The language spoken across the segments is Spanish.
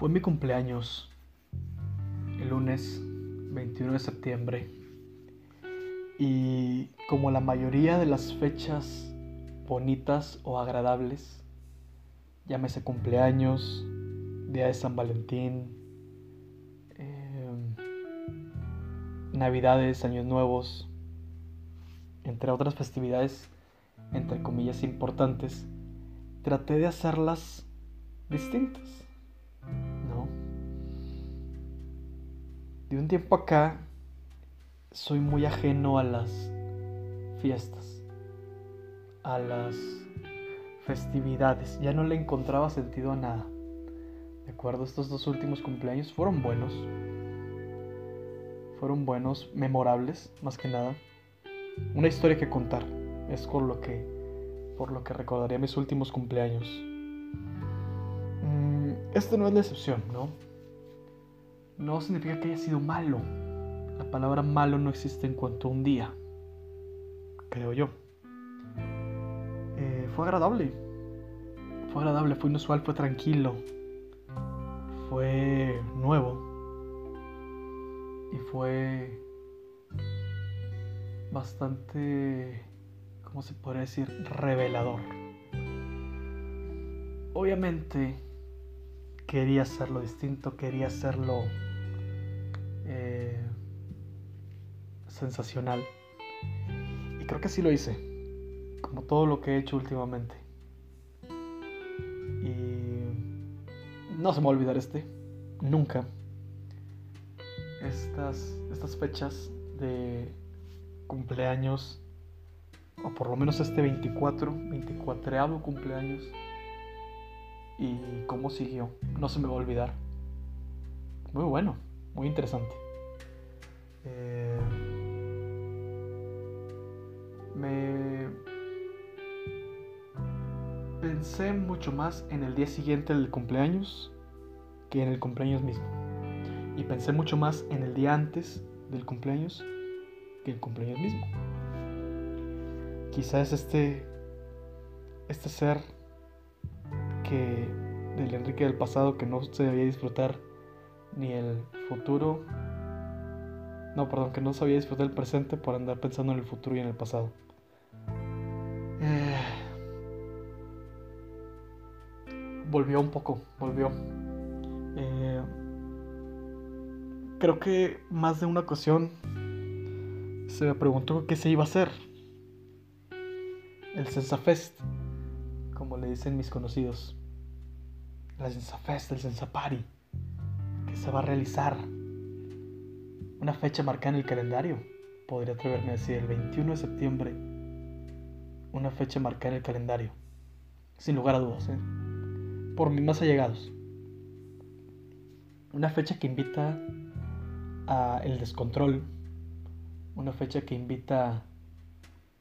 Fue mi cumpleaños el lunes 21 de septiembre y como la mayoría de las fechas bonitas o agradables, llámese cumpleaños, día de San Valentín, em, navidades, años nuevos, entre otras festividades, entre comillas, importantes, traté de hacerlas distintas. De un tiempo acá soy muy ajeno a las fiestas, a las festividades. Ya no le encontraba sentido a nada. De acuerdo, estos dos últimos cumpleaños fueron buenos. Fueron buenos, memorables, más que nada. Una historia que contar. Es por lo que, por lo que recordaría mis últimos cumpleaños. Esto no es la excepción, ¿no? No significa que haya sido malo. La palabra malo no existe en cuanto a un día, creo yo. Eh, fue agradable. Fue agradable, fue inusual, fue tranquilo. Fue nuevo. Y fue bastante, ¿cómo se podría decir? Revelador. Obviamente, quería hacerlo distinto, quería hacerlo eh, sensacional. Y creo que así lo hice, como todo lo que he hecho últimamente. Y no se me va a olvidar este, nunca. Estas, estas fechas de cumpleaños, o por lo menos este 24, 24 cumpleaños y cómo siguió. No se me va a olvidar. Muy bueno, muy interesante. Eh, me pensé mucho más en el día siguiente del cumpleaños que en el cumpleaños mismo. Y pensé mucho más en el día antes del cumpleaños que el cumpleaños mismo. Quizás este este ser del Enrique del pasado que no se debía disfrutar ni el futuro. No, perdón, que no sabía disfrutar el presente por andar pensando en el futuro y en el pasado. Eh, volvió un poco, volvió. Eh, creo que más de una ocasión se me preguntó qué se iba a hacer. El Sensafest, como le dicen mis conocidos la Sensafest, el Sensapari, se va a realizar. Una fecha marcada en el calendario, podría atreverme a decir, el 21 de septiembre. Una fecha marcada en el calendario, sin lugar a dudas, ¿eh? por mis más allegados. Una fecha que invita a el descontrol, una fecha que invita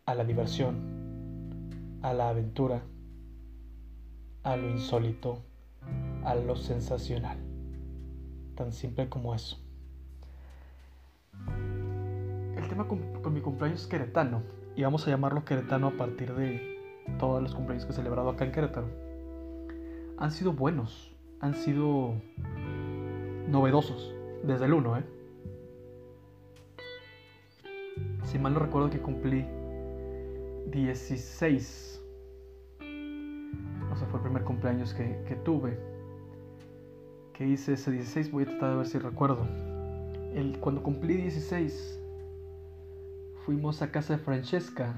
a la diversión, a la aventura, a lo insólito, a lo sensacional. Tan simple como eso. El tema con, mi cumpleaños es queretano. Y vamos a llamarlo queretano a partir de todos los cumpleaños que he celebrado acá en Querétaro. Han sido buenos. Han sido novedosos. Desde el 1, ¿eh? Si mal no recuerdo que cumplí 16. O sea, fue el primer cumpleaños que, que tuve que hice ese 16, voy a tratar de ver si recuerdo. Cuando cumplí 16, fuimos a casa de Francesca,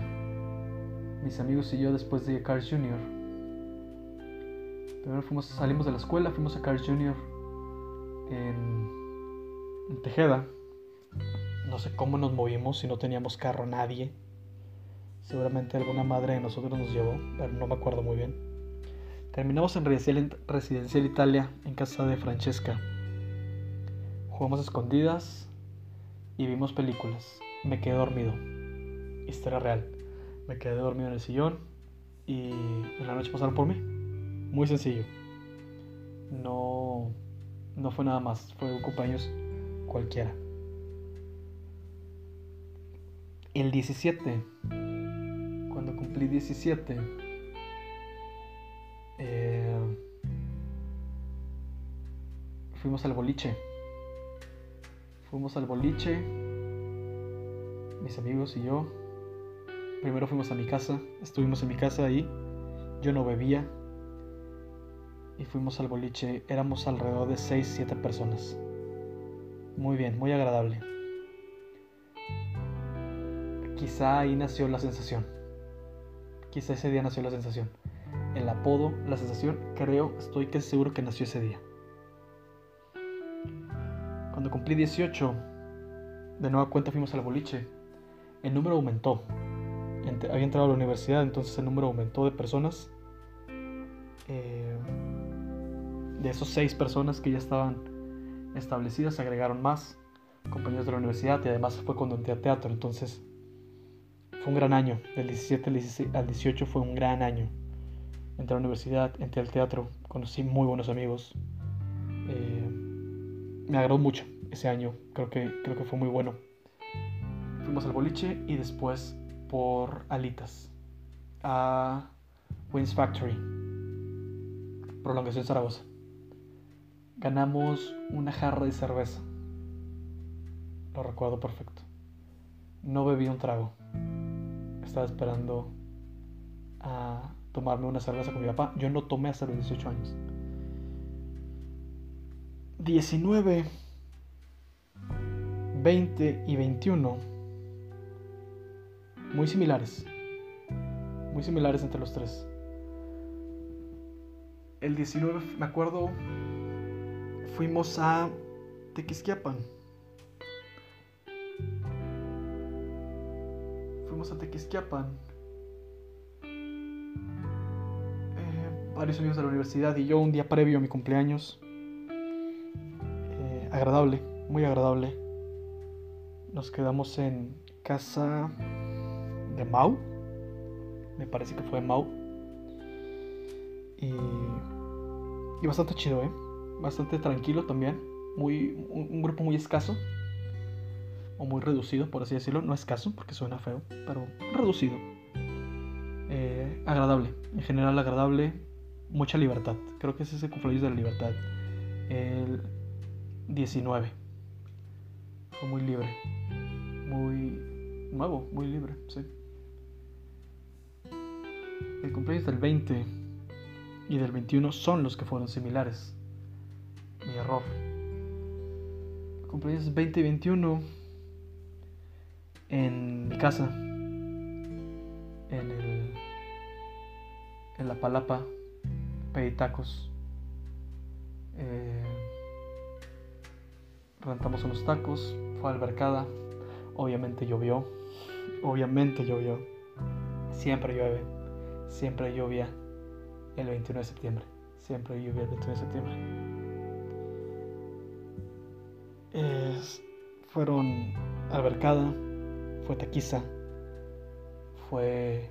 mis amigos y yo después de Carl Jr. Primero fuimos, salimos de la escuela, fuimos a Carl Jr. En, en Tejeda. No sé cómo nos movimos, si no teníamos carro nadie. Seguramente alguna madre de nosotros nos llevó, pero no me acuerdo muy bien. Terminamos en Residencial Italia, en casa de Francesca. Jugamos escondidas y vimos películas. Me quedé dormido. Historia real. Me quedé dormido en el sillón y en la noche pasaron por mí. Muy sencillo. No, no fue nada más. Fue un cumpleaños cualquiera. El 17, cuando cumplí 17, fuimos al boliche. Fuimos al boliche, mis amigos y yo. Primero fuimos a mi casa, estuvimos en mi casa ahí. Yo no bebía. Y fuimos al boliche, éramos alrededor de 6, 7 personas. Muy bien, muy agradable. Quizá ahí nació la sensación. Quizá ese día nació la sensación. El apodo, la sensación, creo, estoy casi seguro que nació ese día. Cuando cumplí 18, de nueva cuenta fuimos al boliche. El número aumentó. Había entrado a la universidad, entonces el número aumentó de personas. Eh, de esos seis personas que ya estaban establecidas, se agregaron más compañeros de la universidad y además fue cuando entré a teatro. Entonces fue un gran año. Del 17 al 18 fue un gran año. Entré a la universidad, entré al teatro, conocí muy buenos amigos. Eh, me agradó mucho ese año, creo que, creo que fue muy bueno. Fuimos al boliche y después por alitas a Wins Factory, prolongación Zaragoza. Ganamos una jarra de cerveza. Lo recuerdo perfecto. No bebí un trago. Estaba esperando a tomarme una cerveza con mi papá. Yo no tomé hasta los 18 años. 19, 20 y 21 muy similares. Muy similares entre los tres. El 19, me acuerdo, fuimos a Tequisquiapan. Fuimos a Tequisquiapan. Varios amigos de la universidad y yo un día previo a mi cumpleaños agradable, muy agradable. Nos quedamos en casa de Mau. Me parece que fue Mau. Y, y bastante chido, ¿eh? Bastante tranquilo también. Muy, un, grupo muy escaso. O muy reducido, por así decirlo. No escaso, porque suena feo, pero reducido. Eh, agradable. En general agradable. Mucha libertad. Creo que es ese cumpleaños de la libertad. El, 19. Fue muy libre. Muy nuevo, muy libre, sí. El cumpleaños del 20 y del 21 son los que fueron similares. Mi error. El cumpleaños 20 y 21 en mi casa. En el. En la palapa. Pedí tacos. Eh, rentamos unos tacos, fue albercada, obviamente llovió, obviamente llovió, siempre llueve, siempre llovía el 21 de septiembre, siempre llovía el 21 de septiembre. fueron albercada, fue taquiza, fue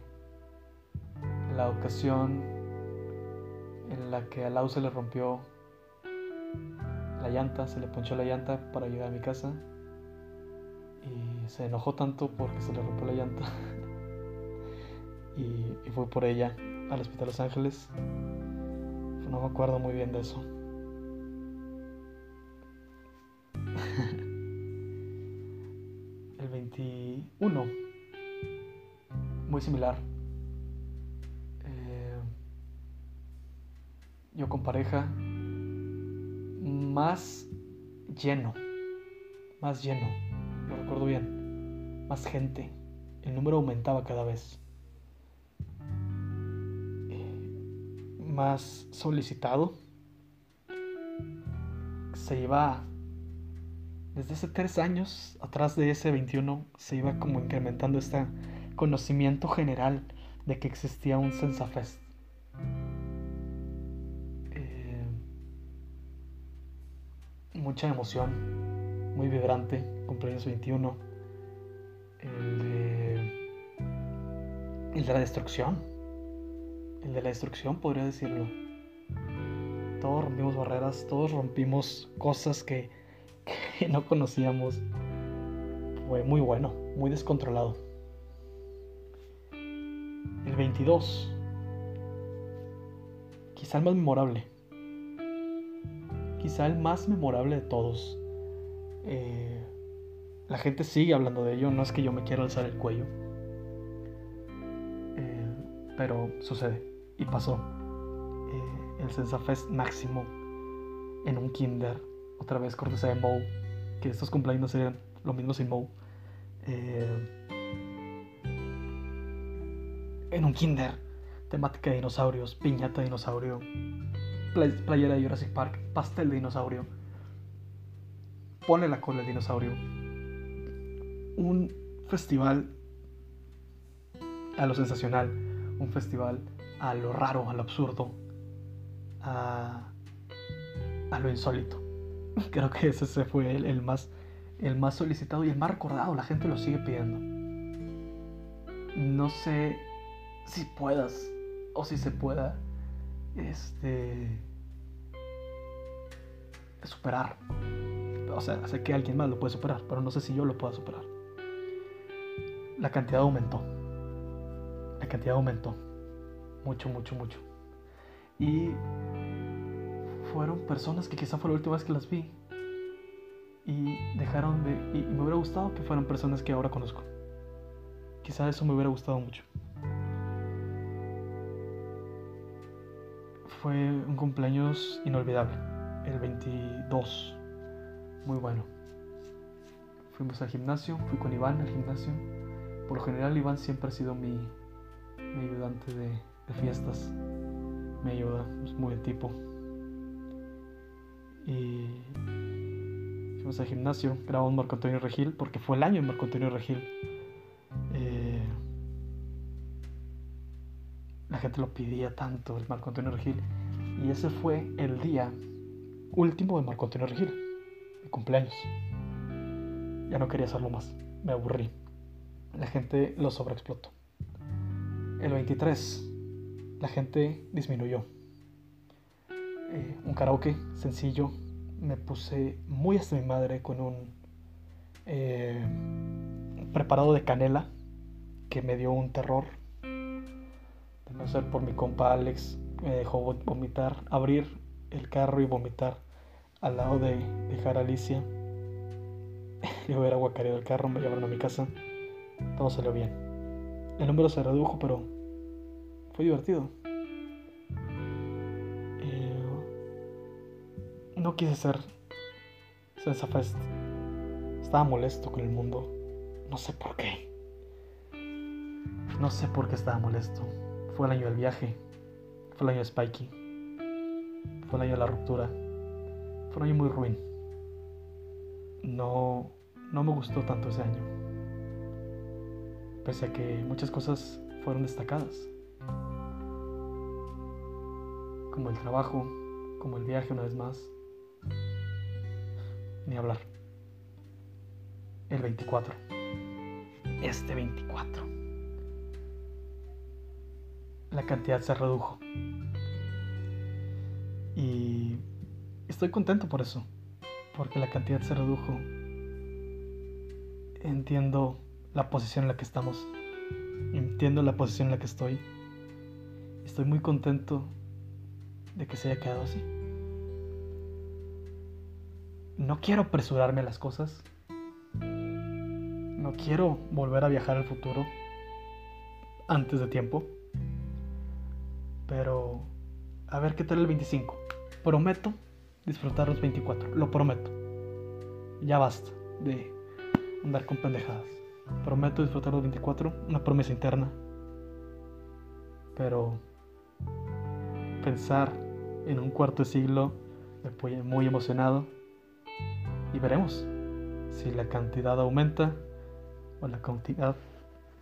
la ocasión en la que a Lau se le rompió la llanta, se le ponchó la llanta para llegar a mi casa y se enojó tanto porque se le rompió la llanta y, fue por ella al hospital Los Ángeles. No me acuerdo muy bien de eso. El 21, muy similar. Yo con pareja más lleno, más lleno, lo recuerdo bien, más gente, el número aumentaba cada vez, más solicitado, se iba, desde hace tres años, atrás de ese 21, se iba como incrementando este conocimiento general de que existía un Sensafest. Mucha emoción, muy vibrante, cumpleaños 21, el de, el de la destrucción, el de la destrucción podría decirlo. Todos rompimos barreras, todos rompimos cosas que, que no conocíamos. Fue muy bueno, muy descontrolado. El 22, quizá el más memorable quizá el más memorable de todos. Eh, la gente sigue hablando de ello, no es que yo me quiera alzar el cuello. Eh, pero sucede y pasó. Eh, el Sensafest máximo en un kinder, otra vez cortesía de Moe, que estos cumpleaños serían lo mismo sin Moe. en un kinder, temática de dinosaurios, piñata de dinosaurio, playera de Jurassic Park, pastel de dinosaurio, pone la cola el dinosaurio, un festival a lo sensacional, un festival a lo raro, a lo absurdo, a, lo insólito. Creo que ese fue el, más, el más solicitado y el más recordado, la gente lo sigue pidiendo. No sé si puedas o si se pueda este superar. O sea, sé que alguien más lo puede superar, pero no sé si yo lo pueda superar. La cantidad aumentó. La cantidad aumentó. Mucho, mucho, mucho. Y fueron personas que quizá fue la última vez que las vi. Y dejaron de... Y, me hubiera gustado que fueran personas que ahora conozco. Quizá eso me hubiera gustado mucho. Fue un cumpleaños inolvidable. El 22. Muy bueno. Fuimos al gimnasio, fui con Iván al gimnasio. Por lo general Iván siempre ha sido mi, ayudante de, fiestas. Me ayuda, es muy el tipo. Y fuimos al gimnasio, grabamos Marco Antonio Regil, porque fue el año de Marco Antonio Regil. Gente lo pedía tanto, el Marco Antonio Regil. Y ese fue el día último de Marco Antonio Regil, mi cumpleaños. Ya no quería hacerlo más, me aburrí. La gente lo sobreexplotó. El 23, la gente disminuyó. Eh, un karaoke sencillo. Me puse muy hasta mi madre con un eh, preparado de canela que me dio un terror no ser por mi compa Alex, me dejó vomitar, abrir el carro y vomitar al lado de dejar a Alicia. Yo era guacareado el carro, me llevaron a mi casa. Todo salió bien. El número se redujo, pero fue divertido. Eh, no quise ser Sensa Fest. Estaba molesto con el mundo. No sé por qué. No sé por qué estaba molesto. Fue el año del viaje. Fue el año de Spikey. Fue el año de la ruptura. Fue un año muy ruin. No, no me gustó tanto ese año. Pese a que muchas cosas fueron destacadas. Como el trabajo, como el viaje una vez más. Ni hablar. El 24. Este 24 la cantidad se redujo. Y estoy contento por eso, porque la cantidad se redujo. Entiendo la posición en la que estamos, entiendo la posición en la que estoy. Estoy muy contento de que se haya quedado así. No quiero apresurarme a las cosas. No quiero volver a viajar al futuro antes de tiempo. Pero a ver qué tal el 25. Prometo disfrutar los 24. Lo prometo. Ya basta de andar con pendejadas. Prometo disfrutar los 24. Una promesa interna. Pero pensar en un cuarto de siglo me pone muy emocionado. Y veremos si la cantidad aumenta o la cantidad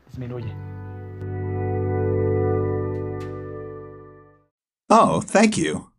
disminuye. Oh, thank you.